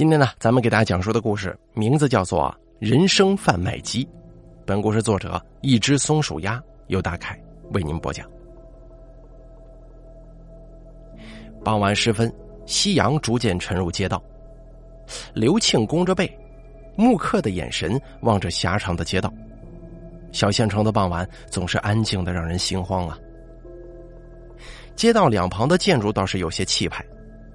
今天呢，咱们给大家讲述的故事名字叫做《人生贩卖机》。本故事作者一只松鼠鸭由大凯为您播讲。傍晚时分，夕阳逐渐沉入街道，刘庆弓着背，木刻的眼神望着狭长的街道。小县城的傍晚总是安静的让人心慌啊。街道两旁的建筑倒是有些气派。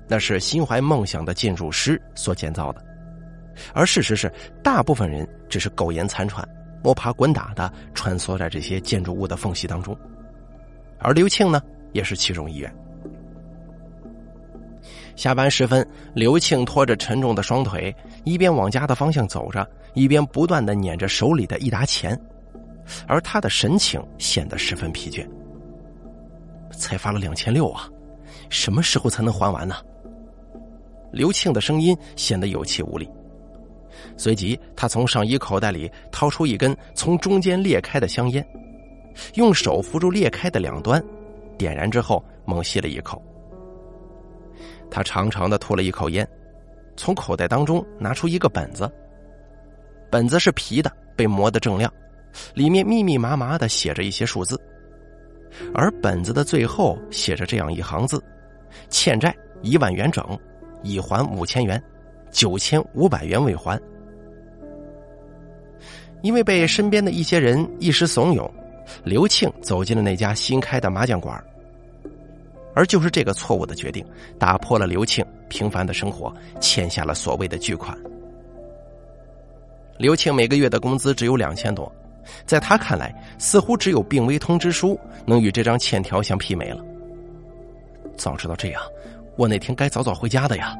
那是心怀梦想的建筑师所建造的，而事实是，大部分人只是苟延残喘、摸爬滚打的穿梭在这些建筑物的缝隙当中，而刘庆呢，也是其中一员。下班时分，刘庆拖着沉重的双腿，一边往家的方向走着，一边不断的捻着手里的一沓钱，而他的神情显得十分疲倦。才发了两千六啊，什么时候才能还完呢？刘庆的声音显得有气无力，随即他从上衣口袋里掏出一根从中间裂开的香烟，用手扶住裂开的两端，点燃之后猛吸了一口。他长长的吐了一口烟，从口袋当中拿出一个本子，本子是皮的，被磨得锃亮，里面密密麻麻的写着一些数字，而本子的最后写着这样一行字：欠债一万元整。已还五千元，九千五百元未还。因为被身边的一些人一时怂恿，刘庆走进了那家新开的麻将馆。而就是这个错误的决定，打破了刘庆平凡的生活，欠下了所谓的巨款。刘庆每个月的工资只有两千多，在他看来，似乎只有病危通知书能与这张欠条相媲美了。早知道这样。我那天该早早回家的呀！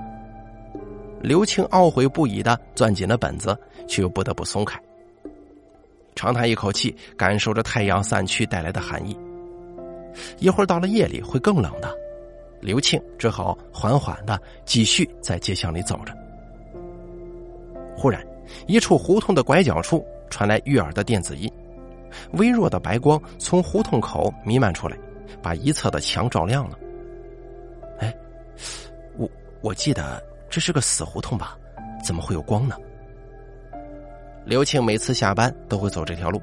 刘庆懊悔不已的攥紧了本子，却又不得不松开。长叹一口气，感受着太阳散去带来的寒意。一会儿到了夜里会更冷的，刘庆只好缓缓的继续在街巷里走着。忽然，一处胡同的拐角处传来悦耳的电子音，微弱的白光从胡同口弥漫出来，把一侧的墙照亮了。我我记得这是个死胡同吧？怎么会有光呢？刘庆每次下班都会走这条路，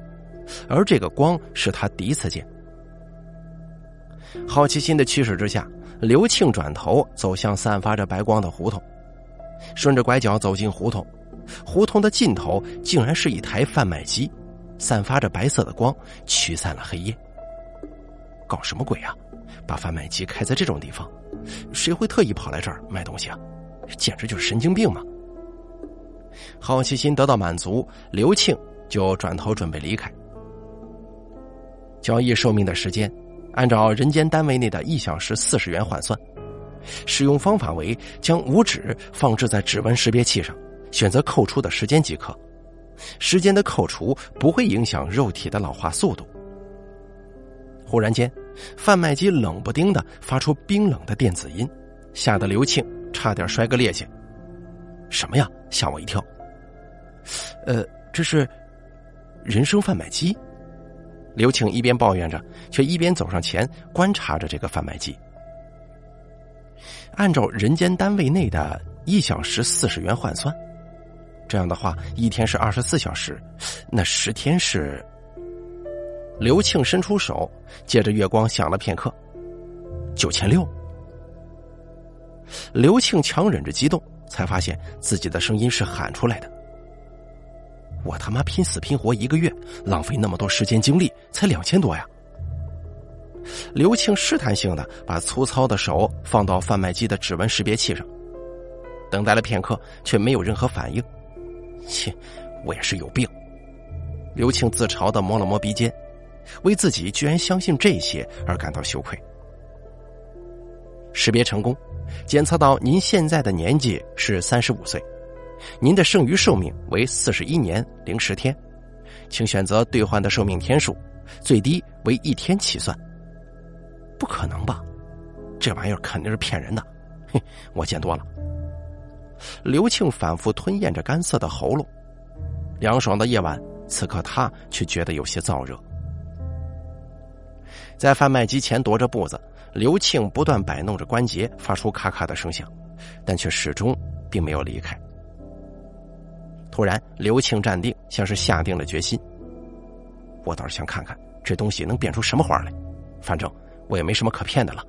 而这个光是他第一次见。好奇心的驱使之下，刘庆转头走向散发着白光的胡同，顺着拐角走进胡同，胡同的尽头竟然是一台贩卖机，散发着白色的光，驱散了黑夜。搞什么鬼啊？把贩卖机开在这种地方？谁会特意跑来这儿卖东西啊？简直就是神经病嘛！好奇心得到满足，刘庆就转头准备离开。交易寿命的时间，按照人间单位内的一小时四十元换算。使用方法为将五指放置在指纹识别器上，选择扣除的时间即可。时间的扣除不会影响肉体的老化速度。忽然间。贩卖机冷不丁的发出冰冷的电子音，吓得刘庆差点摔个趔趄。什么呀？吓我一跳！呃，这是人生贩卖机。刘庆一边抱怨着，却一边走上前观察着这个贩卖机。按照人间单位内的一小时四十元换算，这样的话，一天是二十四小时，那十天是。刘庆伸出手，借着月光想了片刻，九千六。刘庆强忍着激动，才发现自己的声音是喊出来的。我他妈拼死拼活一个月，浪费那么多时间精力，才两千多呀！刘庆试探性的把粗糙的手放到贩卖机的指纹识别器上，等待了片刻，却没有任何反应。切，我也是有病！刘庆自嘲的摸了摸鼻尖。为自己居然相信这些而感到羞愧。识别成功，检测到您现在的年纪是三十五岁，您的剩余寿命为四十一年零十天，请选择兑换的寿命天数，最低为一天起算。不可能吧？这玩意儿肯定是骗人的！哼，我见多了。刘庆反复吞咽着干涩的喉咙，凉爽的夜晚，此刻他却觉得有些燥热。在贩卖机前踱着步子，刘庆不断摆弄着关节，发出咔咔的声响，但却始终并没有离开。突然，刘庆站定，像是下定了决心。我倒是想看看这东西能变出什么花来，反正我也没什么可骗的了。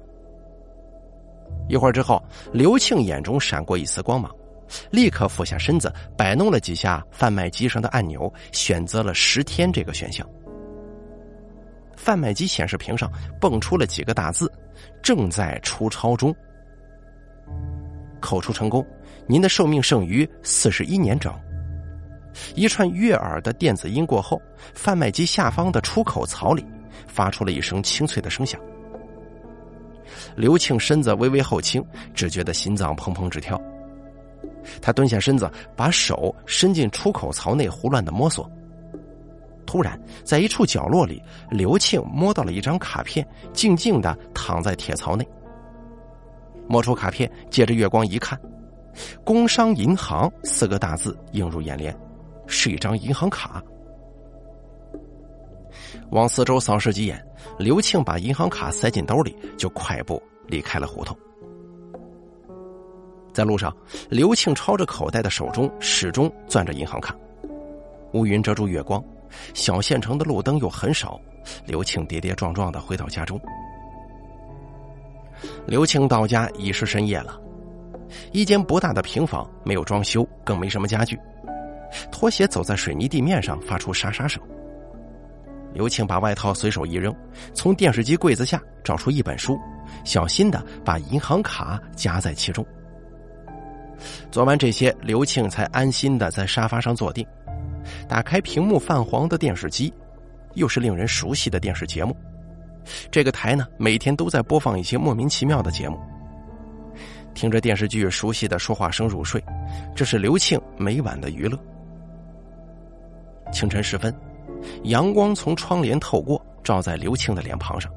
一会儿之后，刘庆眼中闪过一丝光芒，立刻俯下身子，摆弄了几下贩卖机上的按钮，选择了十天这个选项。贩卖机显示屏上蹦出了几个大字：“正在出钞中。”口出成功，您的寿命剩余四十一年整。一串悦耳的电子音过后，贩卖机下方的出口槽里发出了一声清脆的声响。刘庆身子微微后倾，只觉得心脏砰砰直跳。他蹲下身子，把手伸进出口槽内胡乱的摸索。突然，在一处角落里，刘庆摸到了一张卡片，静静的躺在铁槽内。摸出卡片，借着月光一看，“工商银行”四个大字映入眼帘，是一张银行卡。往四周扫视几眼，刘庆把银行卡塞进兜里，就快步离开了胡同。在路上，刘庆抄着口袋的手中始终攥着银行卡。乌云遮住月光，小县城的路灯又很少，刘庆跌跌撞撞的回到家中。刘庆到家已是深夜了，一间不大的平房，没有装修，更没什么家具。拖鞋走在水泥地面上，发出沙沙声。刘庆把外套随手一扔，从电视机柜子下找出一本书，小心的把银行卡夹在其中。做完这些，刘庆才安心的在沙发上坐定，打开屏幕泛黄的电视机，又是令人熟悉的电视节目。这个台呢，每天都在播放一些莫名其妙的节目。听着电视剧熟悉的说话声入睡，这是刘庆每晚的娱乐。清晨时分。阳光从窗帘透过，照在刘庆的脸庞上，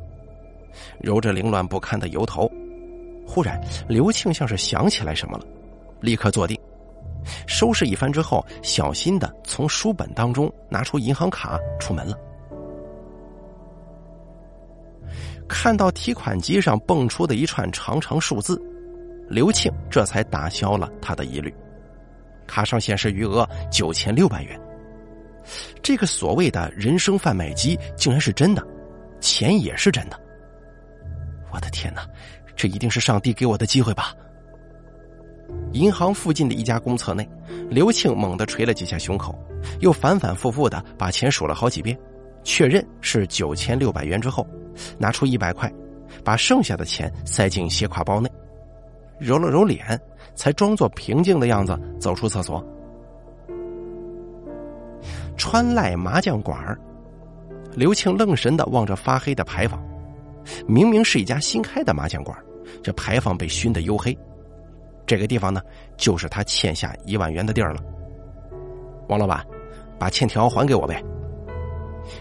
揉着凌乱不堪的油头。忽然，刘庆像是想起来什么了，立刻坐定，收拾一番之后，小心的从书本当中拿出银行卡，出门了。看到提款机上蹦出的一串长长数字，刘庆这才打消了他的疑虑，卡上显示余额九千六百元。这个所谓的人生贩卖机竟然是真的，钱也是真的。我的天哪，这一定是上帝给我的机会吧！银行附近的一家公厕内，刘庆猛地捶了几下胸口，又反反复复的把钱数了好几遍，确认是九千六百元之后，拿出一百块，把剩下的钱塞进斜挎包内，揉了揉脸，才装作平静的样子走出厕所。川赖麻将馆刘庆愣神的望着发黑的牌坊，明明是一家新开的麻将馆，这牌坊被熏得黝黑。这个地方呢，就是他欠下一万元的地儿了。王老板，把欠条还给我呗。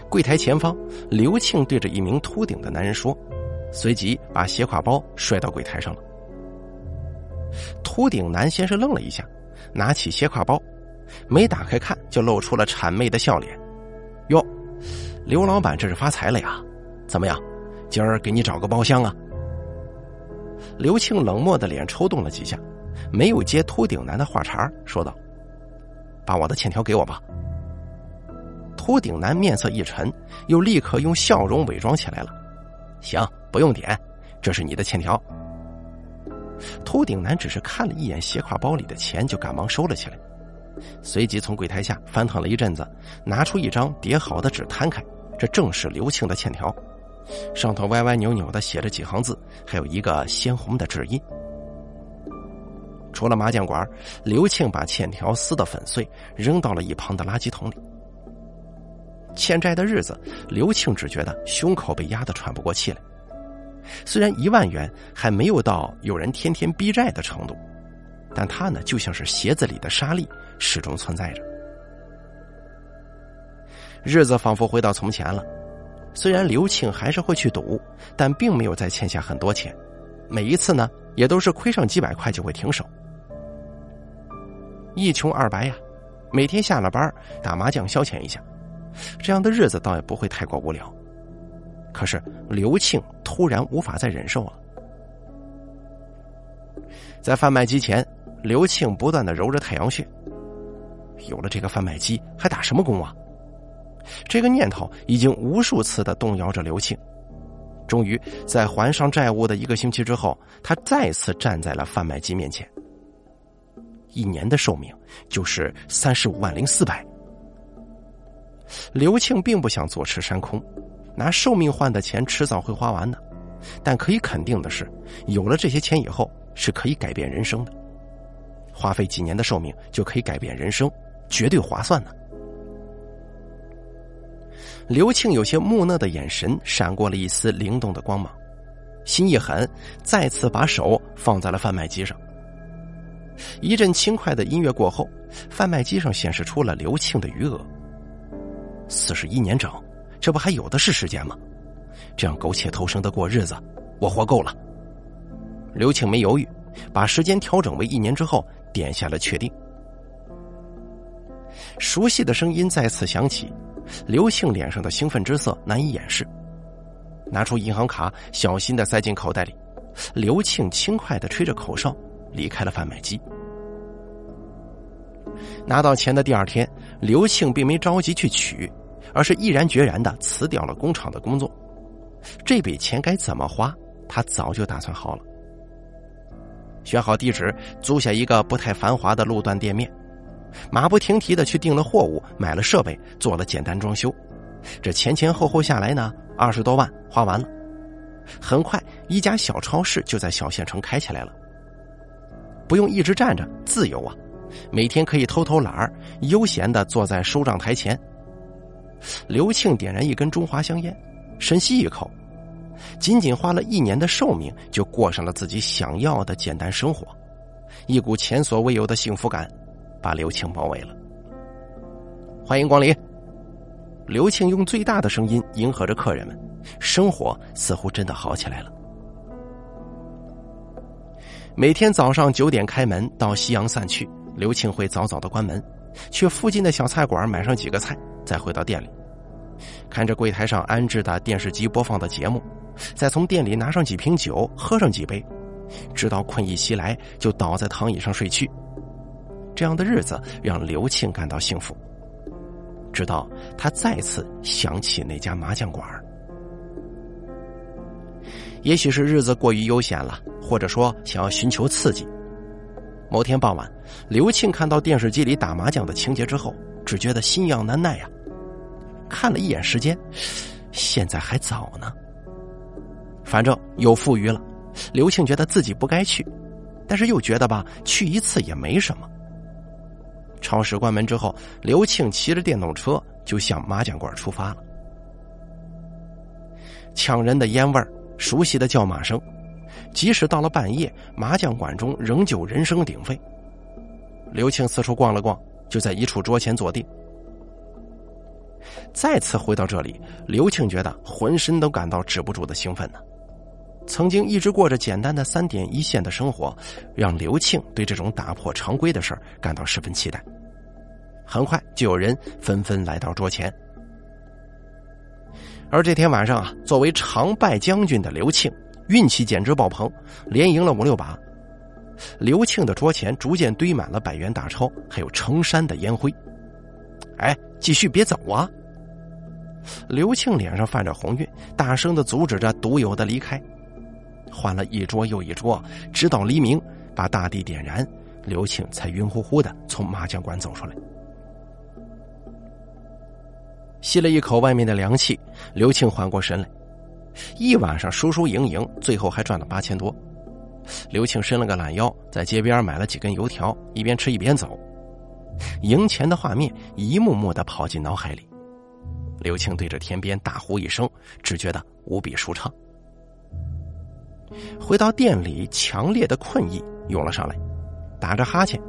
柜台前方，刘庆对着一名秃顶的男人说，随即把斜挎包摔到柜台上了。秃顶男先是愣了一下，拿起斜挎包。没打开看，就露出了谄媚的笑脸。哟，刘老板这是发财了呀？怎么样，今儿给你找个包厢啊？刘庆冷漠的脸抽动了几下，没有接秃顶男的话茬，说道：“把我的欠条给我吧。”秃顶男面色一沉，又立刻用笑容伪装起来了。“行，不用点，这是你的欠条。”秃顶男只是看了一眼斜挎包里的钱，就赶忙收了起来。随即从柜台下翻腾了一阵子，拿出一张叠好的纸摊开，这正是刘庆的欠条，上头歪歪扭扭的写着几行字，还有一个鲜红的指印。除了麻将馆，刘庆把欠条撕得粉碎，扔到了一旁的垃圾桶里。欠债的日子，刘庆只觉得胸口被压得喘不过气来。虽然一万元还没有到有人天天逼债的程度。但他呢，就像是鞋子里的沙粒，始终存在着。日子仿佛回到从前了。虽然刘庆还是会去赌，但并没有再欠下很多钱。每一次呢，也都是亏上几百块就会停手。一穷二白呀，每天下了班打麻将消遣一下，这样的日子倒也不会太过无聊。可是刘庆突然无法再忍受了，在贩卖机前。刘庆不断的揉着太阳穴，有了这个贩卖机，还打什么工啊？这个念头已经无数次的动摇着刘庆。终于，在还上债务的一个星期之后，他再次站在了贩卖机面前。一年的寿命就是三十五万零四百。刘庆并不想坐吃山空，拿寿命换的钱迟早会花完的。但可以肯定的是，有了这些钱以后，是可以改变人生的。花费几年的寿命就可以改变人生，绝对划算呢。刘庆有些木讷的眼神闪过了一丝灵动的光芒，心一狠，再次把手放在了贩卖机上。一阵轻快的音乐过后，贩卖机上显示出了刘庆的余额。四十一年整，这不还有的是时间吗？这样苟且偷生的过日子，我活够了。刘庆没犹豫，把时间调整为一年之后，点下了确定。熟悉的声音再次响起。刘庆脸上的兴奋之色难以掩饰，拿出银行卡，小心的塞进口袋里。刘庆轻快的吹着口哨，离开了贩卖机。拿到钱的第二天，刘庆并没着急去取，而是毅然决然的辞掉了工厂的工作。这笔钱该怎么花，他早就打算好了。选好地址，租下一个不太繁华的路段店面。马不停蹄的去订了货物，买了设备，做了简单装修。这前前后后下来呢，二十多万花完了。很快，一家小超市就在小县城开起来了。不用一直站着，自由啊！每天可以偷偷懒儿，悠闲的坐在收账台前。刘庆点燃一根中华香烟，深吸一口。仅仅花了一年的寿命，就过上了自己想要的简单生活，一股前所未有的幸福感。把刘庆包围了。欢迎光临。刘庆用最大的声音迎合着客人们，生活似乎真的好起来了。每天早上九点开门，到夕阳散去，刘庆会早早的关门，去附近的小菜馆买上几个菜，再回到店里，看着柜台上安置的电视机播放的节目，再从店里拿上几瓶酒，喝上几杯，直到困意袭来，就倒在躺椅上睡去。这样的日子让刘庆感到幸福，直到他再次想起那家麻将馆。也许是日子过于悠闲了，或者说想要寻求刺激。某天傍晚，刘庆看到电视机里打麻将的情节之后，只觉得心痒难耐呀。看了一眼时间，现在还早呢。反正有富余了，刘庆觉得自己不该去，但是又觉得吧，去一次也没什么。超市关门之后，刘庆骑着电动车就向麻将馆出发了。呛人的烟味儿，熟悉的叫马声，即使到了半夜，麻将馆中仍旧人声鼎沸。刘庆四处逛了逛，就在一处桌前坐定。再次回到这里，刘庆觉得浑身都感到止不住的兴奋呢。曾经一直过着简单的三点一线的生活，让刘庆对这种打破常规的事儿感到十分期待。很快就有人纷纷来到桌前，而这天晚上啊，作为常败将军的刘庆运气简直爆棚，连赢了五六把。刘庆的桌前逐渐堆满了百元大钞，还有成山的烟灰。哎，继续别走啊！刘庆脸上泛着红晕，大声的阻止着独有的离开。换了一桌又一桌，直到黎明，把大地点燃，刘庆才晕乎乎的从麻将馆走出来。吸了一口外面的凉气，刘庆缓过神来。一晚上输输赢赢，最后还赚了八千多。刘庆伸了个懒腰，在街边买了几根油条，一边吃一边走。赢钱的画面一幕幕的跑进脑海里。刘庆对着天边大呼一声，只觉得无比舒畅。回到店里，强烈的困意涌了上来，打着哈欠。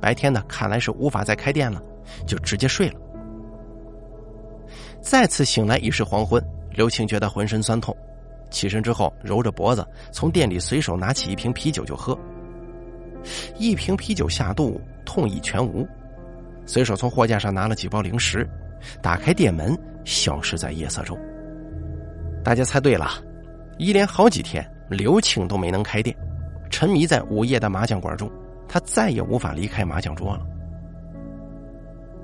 白天呢，看来是无法再开店了，就直接睡了。再次醒来已是黄昏，刘庆觉得浑身酸痛，起身之后揉着脖子，从店里随手拿起一瓶啤酒就喝。一瓶啤酒下肚，痛意全无，随手从货架上拿了几包零食，打开店门，消失在夜色中。大家猜对了，一连好几天。刘庆都没能开店，沉迷在午夜的麻将馆中，他再也无法离开麻将桌了。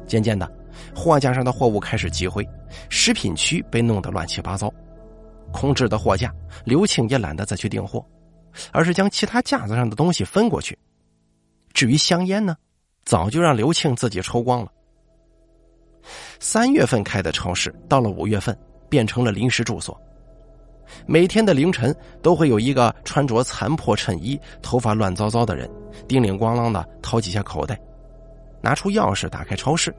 渐渐的，货架上的货物开始积灰，食品区被弄得乱七八糟。空置的货架，刘庆也懒得再去订货，而是将其他架子上的东西分过去。至于香烟呢，早就让刘庆自己抽光了。三月份开的超市，到了五月份变成了临时住所。每天的凌晨，都会有一个穿着残破衬衣、头发乱糟糟的人，叮铃咣啷的掏几下口袋，拿出钥匙打开超市，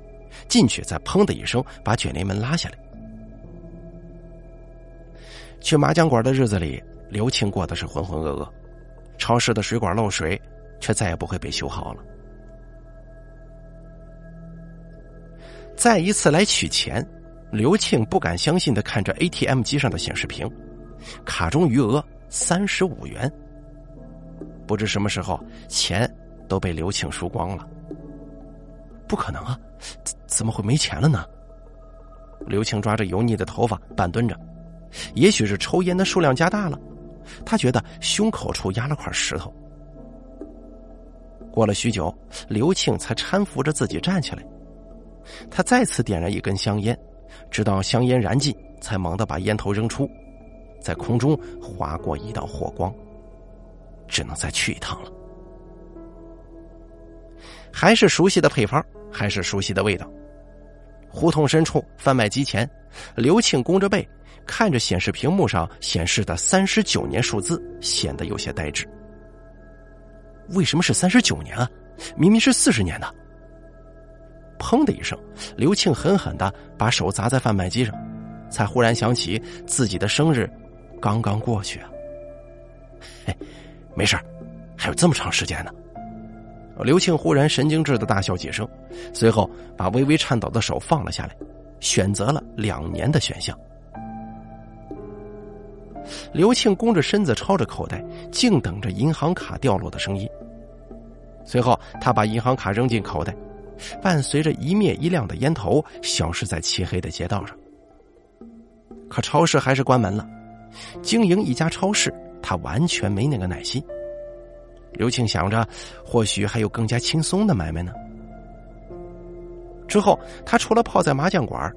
进去再砰的一声把卷帘门拉下来。去麻将馆的日子里，刘庆过的是浑浑噩噩，超市的水管漏水，却再也不会被修好了。再一次来取钱，刘庆不敢相信的看着 ATM 机上的显示屏，卡中余额三十五元。不知什么时候，钱都被刘庆输光了。不可能啊，怎么会没钱了呢？刘庆抓着油腻的头发，半蹲着。也许是抽烟的数量加大了，他觉得胸口处压了块石头。过了许久，刘庆才搀扶着自己站起来。他再次点燃一根香烟，直到香烟燃尽，才猛地把烟头扔出，在空中划过一道火光。只能再去一趟了。还是熟悉的配方，还是熟悉的味道。胡同深处贩卖机前，刘庆弓着背。看着显示屏幕上显示的三十九年数字，显得有些呆滞。为什么是三十九年啊？明明是四十年的。砰的一声，刘庆狠狠的把手砸在贩卖机上，才忽然想起自己的生日刚刚过去啊。嘿，没事还有这么长时间呢。刘庆忽然神经质的大笑几声，随后把微微颤抖的手放了下来，选择了两年的选项。刘庆弓着身子，抄着口袋，静等着银行卡掉落的声音。随后，他把银行卡扔进口袋，伴随着一灭一亮的烟头，消失在漆黑的街道上。可超市还是关门了。经营一家超市，他完全没那个耐心。刘庆想着，或许还有更加轻松的买卖呢。之后，他除了泡在麻将馆，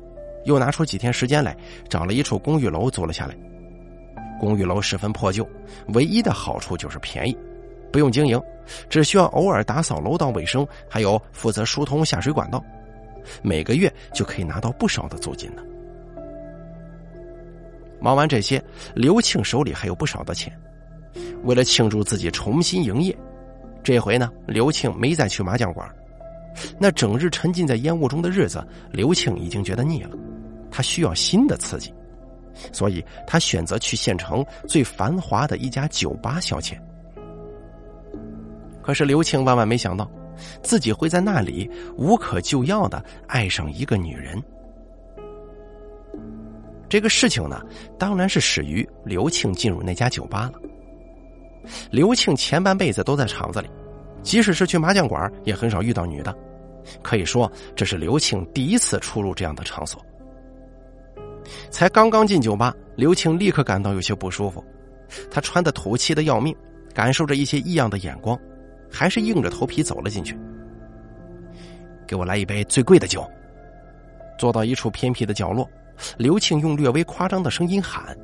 又拿出几天时间来，找了一处公寓楼租了下来。公寓楼十分破旧，唯一的好处就是便宜，不用经营，只需要偶尔打扫楼道卫生，还有负责疏通下水管道，每个月就可以拿到不少的租金呢。忙完这些，刘庆手里还有不少的钱。为了庆祝自己重新营业，这回呢，刘庆没再去麻将馆。那整日沉浸在烟雾中的日子，刘庆已经觉得腻了，他需要新的刺激。所以他选择去县城最繁华的一家酒吧消遣。可是刘庆万万没想到，自己会在那里无可救药的爱上一个女人。这个事情呢，当然是始于刘庆进入那家酒吧了。刘庆前半辈子都在厂子里，即使是去麻将馆，也很少遇到女的。可以说，这是刘庆第一次出入这样的场所。才刚刚进酒吧，刘庆立刻感到有些不舒服。他穿的土气的要命，感受着一些异样的眼光，还是硬着头皮走了进去。给我来一杯最贵的酒。坐到一处偏僻的角落，刘庆用略微夸张的声音喊。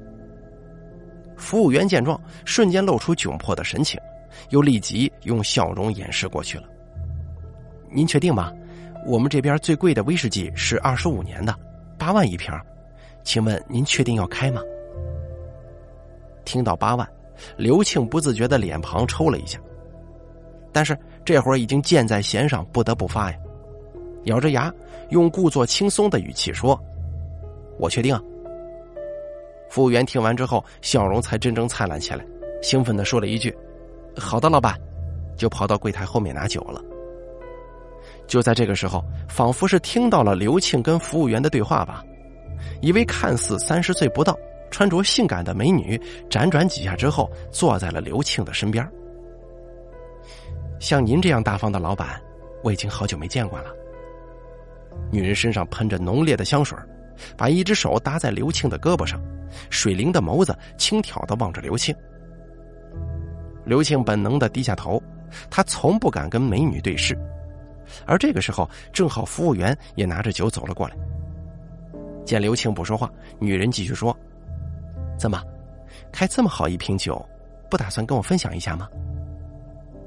服务员见状，瞬间露出窘迫的神情，又立即用笑容掩饰过去了。您确定吗？我们这边最贵的威士忌是二十五年的，八万一瓶。请问您确定要开吗？听到八万，刘庆不自觉的脸庞抽了一下，但是这会儿已经箭在弦上，不得不发呀。咬着牙，用故作轻松的语气说：“我确定。”服务员听完之后，笑容才真正灿烂起来，兴奋的说了一句：“好的，老板。”就跑到柜台后面拿酒了。就在这个时候，仿佛是听到了刘庆跟服务员的对话吧。一位看似三十岁不到、穿着性感的美女，辗转几下之后，坐在了刘庆的身边。像您这样大方的老板，我已经好久没见过了。女人身上喷着浓烈的香水，把一只手搭在刘庆的胳膊上，水灵的眸子轻佻的望着刘庆。刘庆本能的低下头，他从不敢跟美女对视，而这个时候，正好服务员也拿着酒走了过来。见刘庆不说话，女人继续说：“怎么，开这么好一瓶酒，不打算跟我分享一下吗？”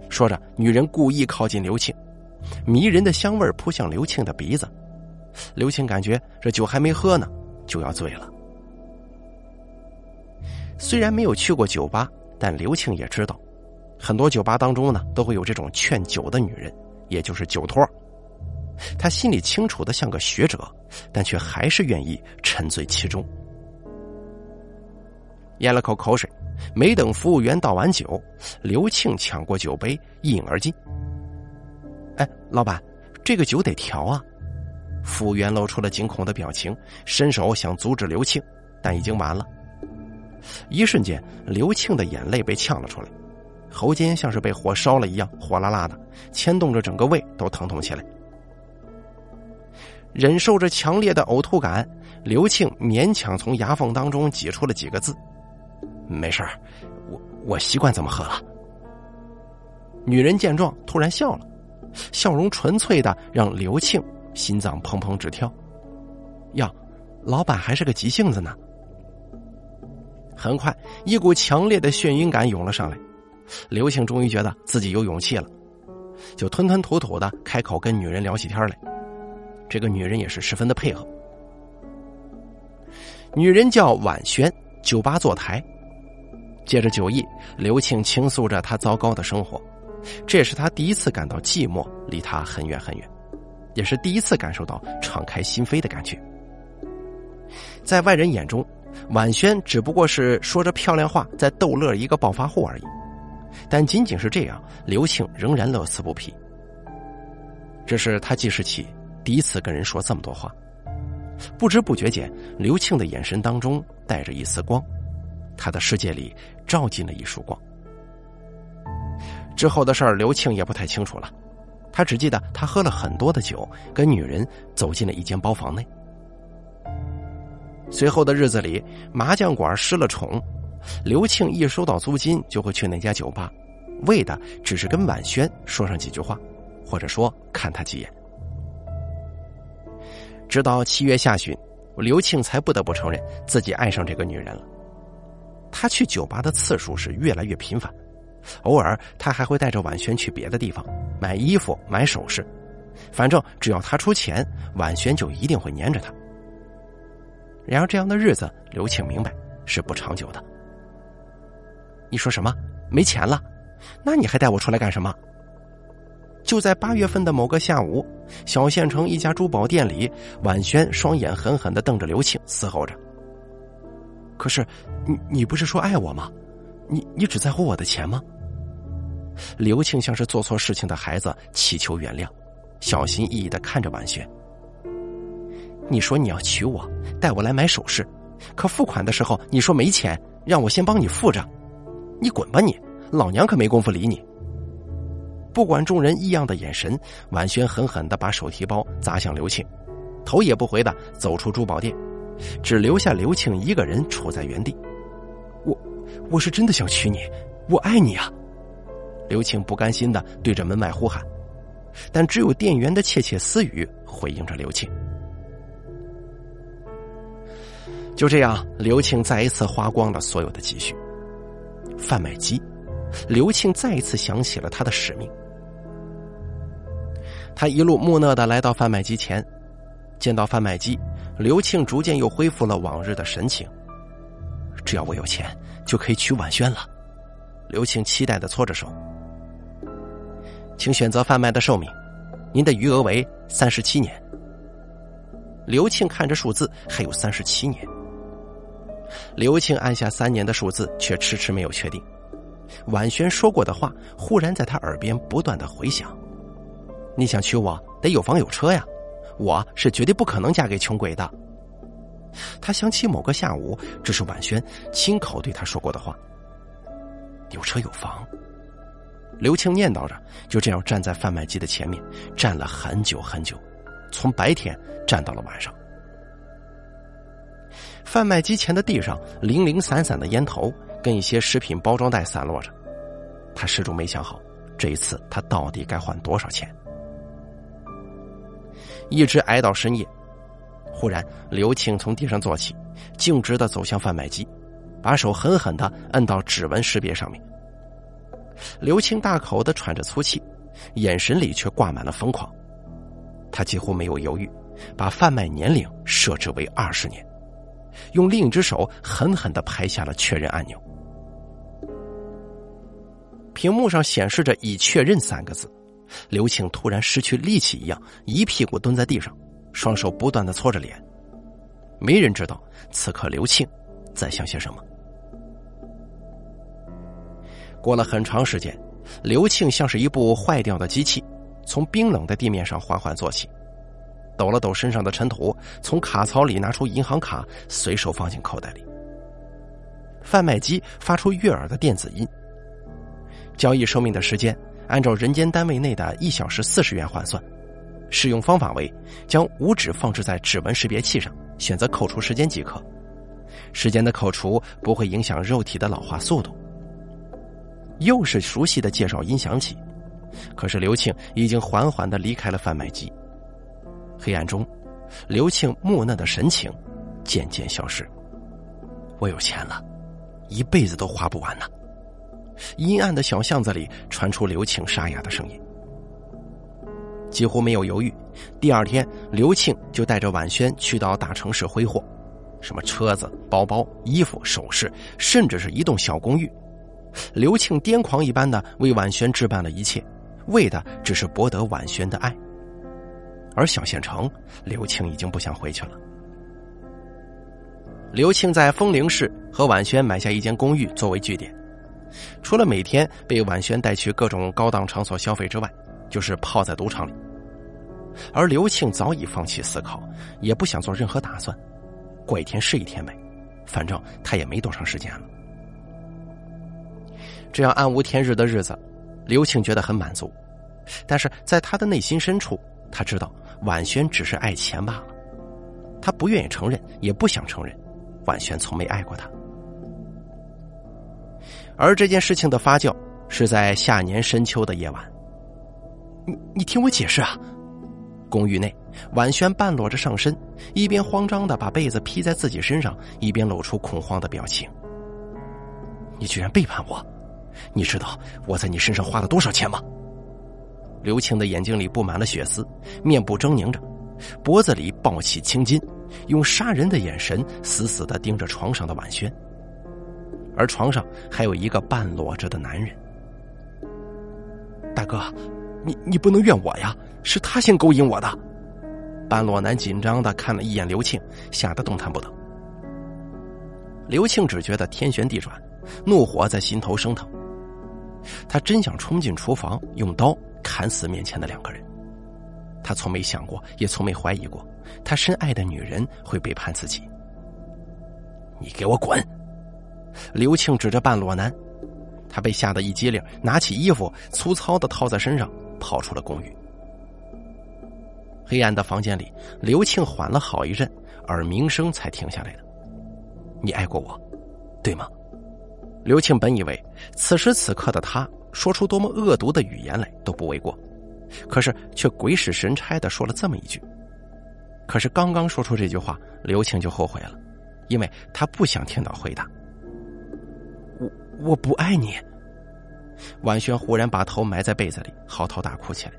说着，女人故意靠近刘庆，迷人的香味扑向刘庆的鼻子。刘庆感觉这酒还没喝呢，就要醉了。虽然没有去过酒吧，但刘庆也知道，很多酒吧当中呢都会有这种劝酒的女人，也就是酒托。他心里清楚的像个学者，但却还是愿意沉醉其中。咽了口口水，没等服务员倒完酒，刘庆抢过酒杯一饮而尽。哎，老板，这个酒得调啊！服务员露出了惊恐的表情，伸手想阻止刘庆，但已经晚了。一瞬间，刘庆的眼泪被呛了出来，喉间像是被火烧了一样，火辣辣的，牵动着整个胃都疼痛起来。忍受着强烈的呕吐感，刘庆勉强从牙缝当中挤出了几个字：“没事我我习惯这么喝了。”女人见状突然笑了，笑容纯粹的让刘庆心脏砰砰直跳。呀，老板还是个急性子呢。很快，一股强烈的眩晕感涌了上来，刘庆终于觉得自己有勇气了，就吞吞吐吐的开口跟女人聊起天来。这个女人也是十分的配合。女人叫婉萱，酒吧坐台。借着酒意，刘庆倾诉着他糟糕的生活，这也是他第一次感到寂寞，离他很远很远，也是第一次感受到敞开心扉的感觉。在外人眼中，婉萱只不过是说着漂亮话，在逗乐一个暴发户而已。但仅仅是这样，刘庆仍然乐此不疲。这是他记事起第一次跟人说这么多话，不知不觉间，刘庆的眼神当中带着一丝光，他的世界里照进了一束光。之后的事儿，刘庆也不太清楚了，他只记得他喝了很多的酒，跟女人走进了一间包房内。随后的日子里，麻将馆失了宠，刘庆一收到租金就会去那家酒吧，为的只是跟婉萱说上几句话，或者说看他几眼。直到七月下旬，刘庆才不得不承认自己爱上这个女人了。他去酒吧的次数是越来越频繁，偶尔他还会带着婉萱去别的地方买衣服、买首饰，反正只要他出钱，婉萱就一定会粘着他。然而这样的日子，刘庆明白是不长久的。你说什么？没钱了？那你还带我出来干什么？就在八月份的某个下午，小县城一家珠宝店里，婉萱双眼狠狠的瞪着刘庆，嘶吼着：“可是，你你不是说爱我吗？你你只在乎我的钱吗？”刘庆像是做错事情的孩子，祈求原谅，小心翼翼的看着婉萱。你说你要娶我，带我来买首饰，可付款的时候你说没钱，让我先帮你付着。你滚吧你，老娘可没工夫理你。不管众人异样的眼神，婉萱狠狠的把手提包砸向刘庆，头也不回的走出珠宝店，只留下刘庆一个人杵在原地。我，我是真的想娶你，我爱你啊！刘庆不甘心的对着门外呼喊，但只有店员的窃窃私语回应着刘庆。就这样，刘庆再一次花光了所有的积蓄。贩卖机，刘庆再一次想起了他的使命。他一路木讷的来到贩卖机前，见到贩卖机，刘庆逐渐又恢复了往日的神情。只要我有钱，就可以娶婉萱了。刘庆期待的搓着手。请选择贩卖的寿命，您的余额为三十七年。刘庆看着数字，还有三十七年。刘庆按下三年的数字，却迟迟没有确定。婉萱说过的话，忽然在他耳边不断的回响。你想娶我，得有房有车呀！我是绝对不可能嫁给穷鬼的。他想起某个下午，这是婉萱亲口对他说过的话。有车有房，刘庆念叨着，就这样站在贩卖机的前面，站了很久很久，从白天站到了晚上。贩卖机前的地上零零散散的烟头跟一些食品包装袋散落着，他始终没想好，这一次他到底该换多少钱。一直挨到深夜。忽然，刘庆从地上坐起，径直的走向贩卖机，把手狠狠的摁到指纹识别上面。刘庆大口的喘着粗气，眼神里却挂满了疯狂。他几乎没有犹豫，把贩卖年龄设置为二十年，用另一只手狠狠的拍下了确认按钮。屏幕上显示着“已确认”三个字，刘庆突然失去力气一样，一屁股蹲在地上，双手不断的搓着脸。没人知道此刻刘庆在想些什么。过了很长时间，刘庆像是一部坏掉的机器，从冰冷的地面上缓缓坐起，抖了抖身上的尘土，从卡槽里拿出银行卡，随手放进口袋里。贩卖机发出悦耳的电子音。交易寿命的时间按照人间单位内的一小时四十元换算，使用方法为将五指放置在指纹识别器上，选择扣除时间即可。时间的扣除不会影响肉体的老化速度。又是熟悉的介绍音响起，可是刘庆已经缓缓的离开了贩卖机。黑暗中，刘庆木讷的神情渐渐消失。我有钱了，一辈子都花不完呢。阴暗的小巷子里传出刘庆沙哑的声音。几乎没有犹豫，第二天刘庆就带着婉轩去到大城市挥霍，什么车子、包包、衣服、首饰，甚至是一栋小公寓。刘庆癫狂一般的为婉萱置办了一切，为的只是博得婉萱的爱。而小县城，刘庆已经不想回去了。刘庆在丰陵市和婉萱买下一间公寓作为据点，除了每天被婉萱带去各种高档场所消费之外，就是泡在赌场里。而刘庆早已放弃思考，也不想做任何打算，过一天是一天呗，反正他也没多长时间了。这样暗无天日的日子，刘庆觉得很满足，但是在他的内心深处，他知道婉萱只是爱钱罢了。他不愿意承认，也不想承认，婉萱从没爱过他。而这件事情的发酵是在下年深秋的夜晚。你你听我解释啊！公寓内，婉萱半裸着上身，一边慌张的把被子披在自己身上，一边露出恐慌的表情。你居然背叛我！你知道我在你身上花了多少钱吗？刘庆的眼睛里布满了血丝，面部狰狞着，脖子里抱起青筋，用杀人的眼神死死的盯着床上的婉萱。而床上还有一个半裸着的男人。大哥，你你不能怨我呀，是他先勾引我的。半裸男紧张的看了一眼刘庆，吓得动弹不得。刘庆只觉得天旋地转，怒火在心头升腾。他真想冲进厨房，用刀砍死面前的两个人。他从没想过，也从没怀疑过，他深爱的女人会背叛自己。你给我滚！刘庆指着半裸男，他被吓得一激灵，拿起衣服粗糙的套在身上，跑出了公寓。黑暗的房间里，刘庆缓了好一阵，耳鸣声才停下来的。你爱过我，对吗？刘庆本以为此时此刻的他说出多么恶毒的语言来都不为过，可是却鬼使神差的说了这么一句。可是刚刚说出这句话，刘庆就后悔了，因为他不想听到回答。我我不爱你。婉萱忽然把头埋在被子里，嚎啕大哭起来。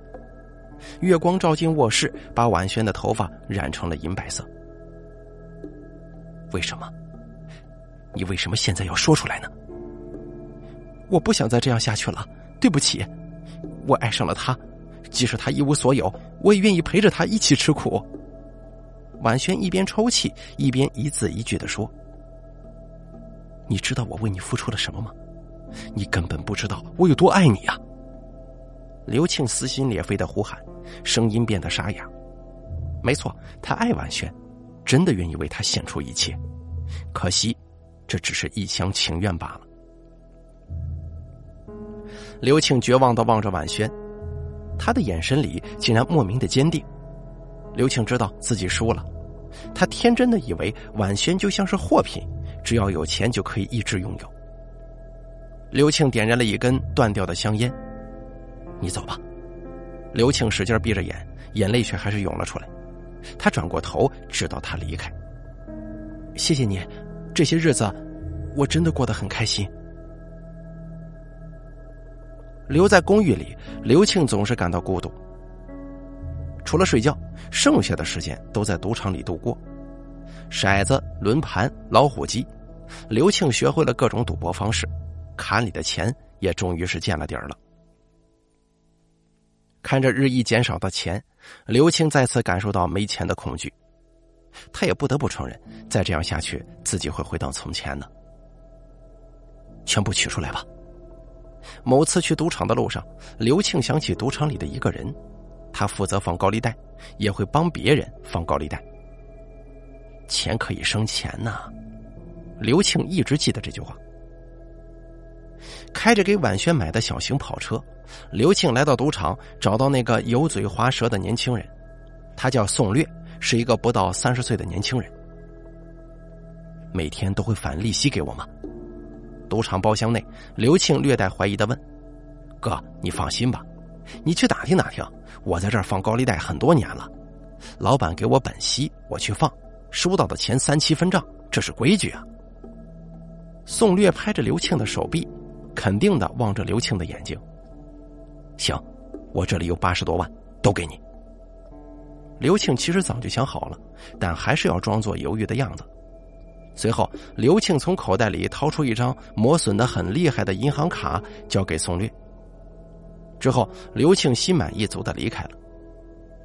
月光照进卧室，把婉萱的头发染成了银白色。为什么？你为什么现在要说出来呢？我不想再这样下去了，对不起，我爱上了他，即使他一无所有，我也愿意陪着他一起吃苦。婉萱一边抽泣，一边一字一句的说：“你知道我为你付出了什么吗？你根本不知道我有多爱你啊！”刘庆撕心裂肺的呼喊，声音变得沙哑。没错，他爱婉萱，真的愿意为他献出一切，可惜，这只是一厢情愿罢了。刘庆绝望的望着婉萱，他的眼神里竟然莫名的坚定。刘庆知道自己输了，他天真的以为婉萱就像是货品，只要有钱就可以一直拥有。刘庆点燃了一根断掉的香烟，你走吧。刘庆使劲闭着眼，眼泪却还是涌了出来。他转过头，直到他离开。谢谢你，这些日子我真的过得很开心。留在公寓里，刘庆总是感到孤独。除了睡觉，剩下的时间都在赌场里度过。骰子、轮盘、老虎机，刘庆学会了各种赌博方式，卡里的钱也终于是见了底儿了。看着日益减少的钱，刘庆再次感受到没钱的恐惧。他也不得不承认，再这样下去，自己会回到从前呢。全部取出来吧。某次去赌场的路上，刘庆想起赌场里的一个人，他负责放高利贷，也会帮别人放高利贷。钱可以生钱呐，刘庆一直记得这句话。开着给婉萱买的小型跑车，刘庆来到赌场，找到那个油嘴滑舌的年轻人，他叫宋略，是一个不到三十岁的年轻人。每天都会返利息给我吗？赌场包厢内，刘庆略带怀疑的问：“哥，你放心吧，你去打听打听，我在这儿放高利贷很多年了，老板给我本息，我去放，收到的钱三七分账，这是规矩啊。”宋略拍着刘庆的手臂，肯定的望着刘庆的眼睛：“行，我这里有八十多万，都给你。”刘庆其实早就想好了，但还是要装作犹豫的样子。随后，刘庆从口袋里掏出一张磨损的很厉害的银行卡，交给宋略。之后，刘庆心满意足的离开了。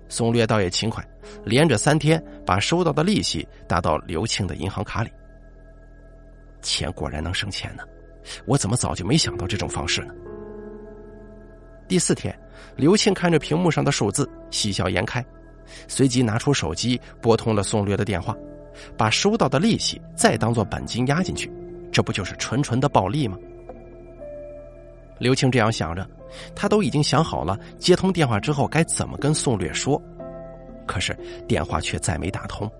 宋略倒也勤快，连着三天把收到的利息打到刘庆的银行卡里。钱果然能生钱呢，我怎么早就没想到这种方式呢？第四天，刘庆看着屏幕上的数字，喜笑颜开，随即拿出手机拨通了宋略的电话。把收到的利息再当做本金压进去，这不就是纯纯的暴利吗？刘庆这样想着，他都已经想好了接通电话之后该怎么跟宋略说，可是电话却再没打通，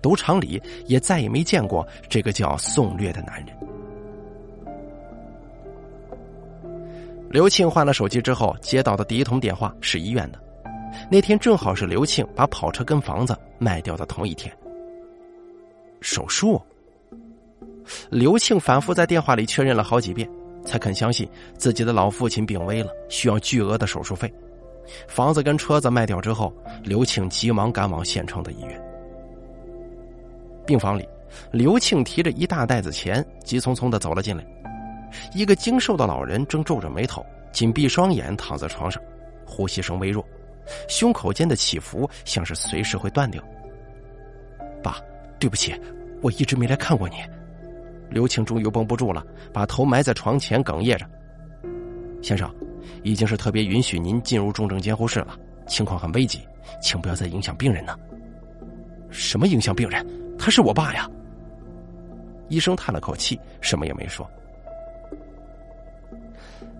赌场里也再也没见过这个叫宋略的男人。刘庆换了手机之后，接到的第一通电话是医院的，那天正好是刘庆把跑车跟房子卖掉的同一天。手术，刘庆反复在电话里确认了好几遍，才肯相信自己的老父亲病危了，需要巨额的手术费。房子跟车子卖掉之后，刘庆急忙赶往县城的医院。病房里，刘庆提着一大袋子钱，急匆匆的走了进来。一个精瘦的老人正皱着眉头，紧闭双眼躺在床上，呼吸声微弱，胸口间的起伏像是随时会断掉。爸。对不起，我一直没来看过你。刘庆终于绷不住了，把头埋在床前，哽咽着：“先生，已经是特别允许您进入重症监护室了，情况很危急，请不要再影响病人呢。”“什么影响病人？他是我爸呀！”医生叹了口气，什么也没说。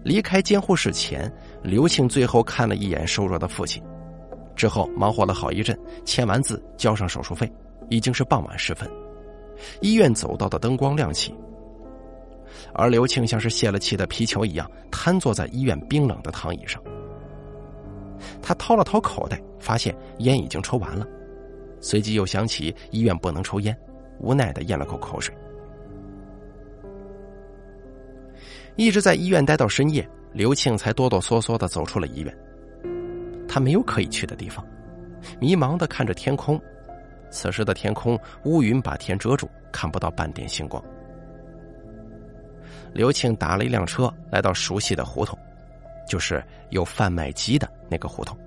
离开监护室前，刘庆最后看了一眼瘦弱的父亲，之后忙活了好一阵，签完字，交上手术费。已经是傍晚时分，医院走道的灯光亮起，而刘庆像是泄了气的皮球一样瘫坐在医院冰冷的躺椅上。他掏了掏口袋，发现烟已经抽完了，随即又想起医院不能抽烟，无奈的咽了口口水。一直在医院待到深夜，刘庆才哆哆嗦嗦的走出了医院。他没有可以去的地方，迷茫的看着天空。此时的天空，乌云把天遮住，看不到半点星光。刘庆打了一辆车，来到熟悉的胡同，就是有贩卖机的那个胡同。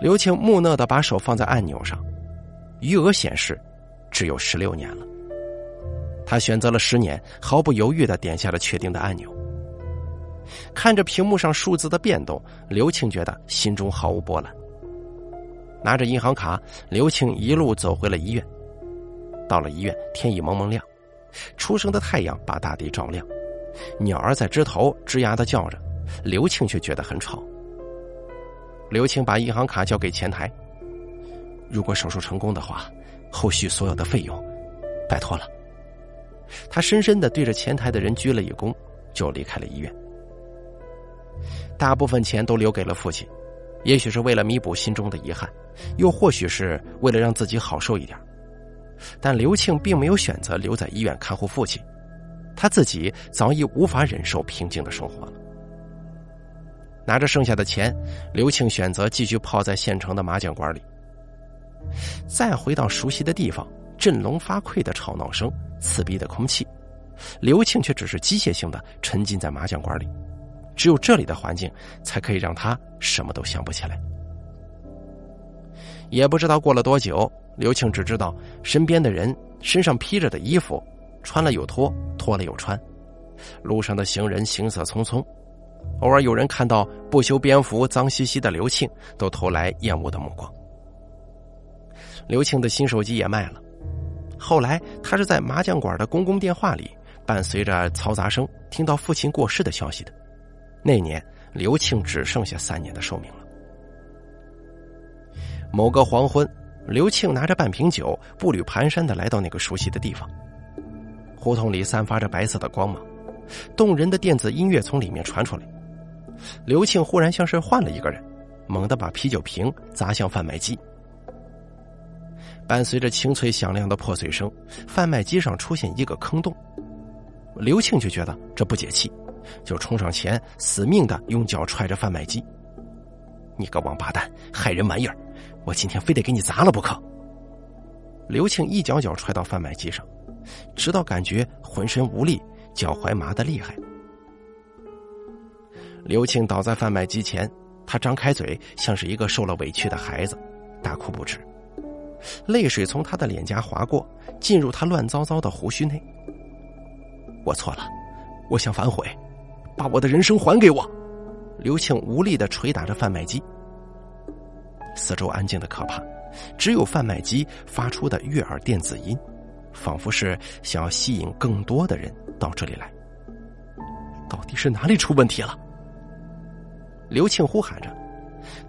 刘庆木讷的把手放在按钮上，余额显示只有十六年了。他选择了十年，毫不犹豫的点下了确定的按钮。看着屏幕上数字的变动，刘庆觉得心中毫无波澜。拿着银行卡，刘庆一路走回了医院。到了医院，天已蒙蒙亮，初升的太阳把大地照亮，鸟儿在枝头吱呀的叫着，刘庆却觉得很吵。刘庆把银行卡交给前台，如果手术成功的话，后续所有的费用，拜托了。他深深的对着前台的人鞠了一躬，就离开了医院。大部分钱都留给了父亲。也许是为了弥补心中的遗憾，又或许是为了让自己好受一点。但刘庆并没有选择留在医院看护父亲，他自己早已无法忍受平静的生活了。拿着剩下的钱，刘庆选择继续泡在县城的麻将馆里。再回到熟悉的地方，振聋发聩的吵闹声，刺鼻的空气，刘庆却只是机械性的沉浸在麻将馆里。只有这里的环境，才可以让他什么都想不起来。也不知道过了多久，刘庆只知道身边的人身上披着的衣服，穿了又脱，脱了又穿，路上的行人行色匆匆，偶尔有人看到不修边幅、脏兮兮的刘庆，都投来厌恶的目光。刘庆的新手机也卖了，后来他是在麻将馆的公共电话里，伴随着嘈杂声，听到父亲过世的消息的。那年，刘庆只剩下三年的寿命了。某个黄昏，刘庆拿着半瓶酒，步履蹒跚的来到那个熟悉的地方。胡同里散发着白色的光芒，动人的电子音乐从里面传出来。刘庆忽然像是换了一个人，猛地把啤酒瓶砸向贩卖机。伴随着清脆响亮的破碎声，贩卖机上出现一个坑洞。刘庆就觉得这不解气。就冲上前，死命的用脚踹着贩卖机。你个王八蛋，害人玩意儿！我今天非得给你砸了不可！刘庆一脚脚踹到贩卖机上，直到感觉浑身无力，脚踝麻的厉害。刘庆倒在贩卖机前，他张开嘴，像是一个受了委屈的孩子，大哭不止。泪水从他的脸颊划过，进入他乱糟糟的胡须内。我错了，我想反悔。把我的人生还给我！刘庆无力的捶打着贩卖机。四周安静的可怕，只有贩卖机发出的悦耳电子音，仿佛是想要吸引更多的人到这里来。到底是哪里出问题了？刘庆呼喊着，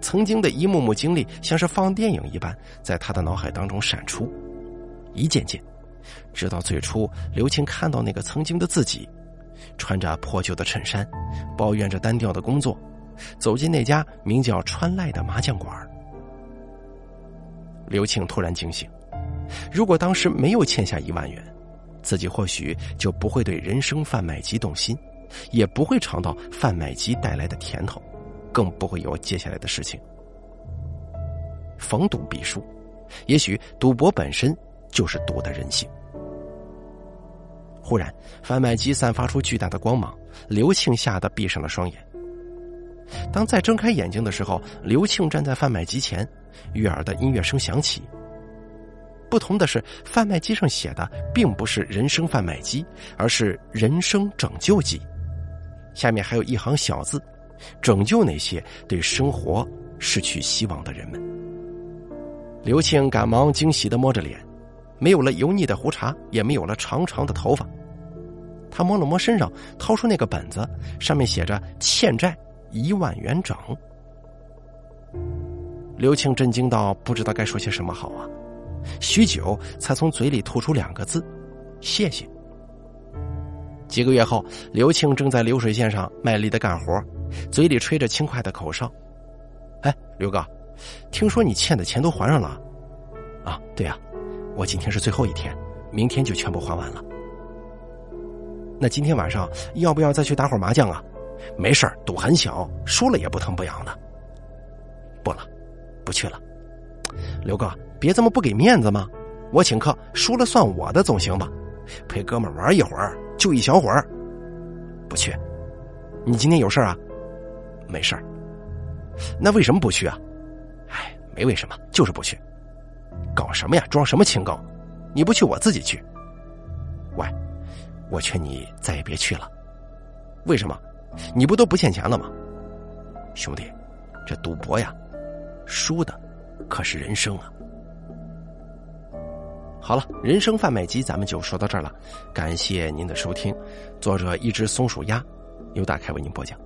曾经的一幕幕经历像是放电影一般，在他的脑海当中闪出，一件件，直到最初，刘庆看到那个曾经的自己。穿着破旧的衬衫，抱怨着单调的工作，走进那家名叫“川赖”的麻将馆。刘庆突然惊醒，如果当时没有欠下一万元，自己或许就不会对人生贩卖机动心，也不会尝到贩卖机带来的甜头，更不会有接下来的事情。逢赌必输，也许赌博本身就是赌的人性。忽然，贩卖机散发出巨大的光芒，刘庆吓得闭上了双眼。当再睁开眼睛的时候，刘庆站在贩卖机前，悦耳的音乐声响起。不同的是，贩卖机上写的并不是“人生贩卖机”，而是“人生拯救机”。下面还有一行小字：“拯救那些对生活失去希望的人们。”刘庆赶忙惊喜的摸着脸，没有了油腻的胡茬，也没有了长长的头发。他摸了摸身上，掏出那个本子，上面写着“欠债一万元整”。刘庆震惊到不知道该说些什么好啊，许久才从嘴里吐出两个字：“谢谢。”几个月后，刘庆正在流水线上卖力的干活，嘴里吹着轻快的口哨。“哎，刘哥，听说你欠的钱都还上了？”“啊，对呀，我今天是最后一天，明天就全部还完了。”那今天晚上要不要再去打会儿麻将啊？没事儿，赌很小，输了也不疼不痒的。不了，不去了。刘哥，别这么不给面子嘛！我请客，输了算我的总行吧？陪哥们玩一会儿，就一小会儿。不去。你今天有事啊？没事儿。那为什么不去啊？哎，没为什么，就是不去。搞什么呀？装什么清高？你不去，我自己去。喂。我劝你再也别去了，为什么？你不都不欠钱了吗？兄弟，这赌博呀，输的可是人生啊！好了，人生贩卖机咱们就说到这儿了，感谢您的收听。作者一只松鼠鸭，由大开为您播讲。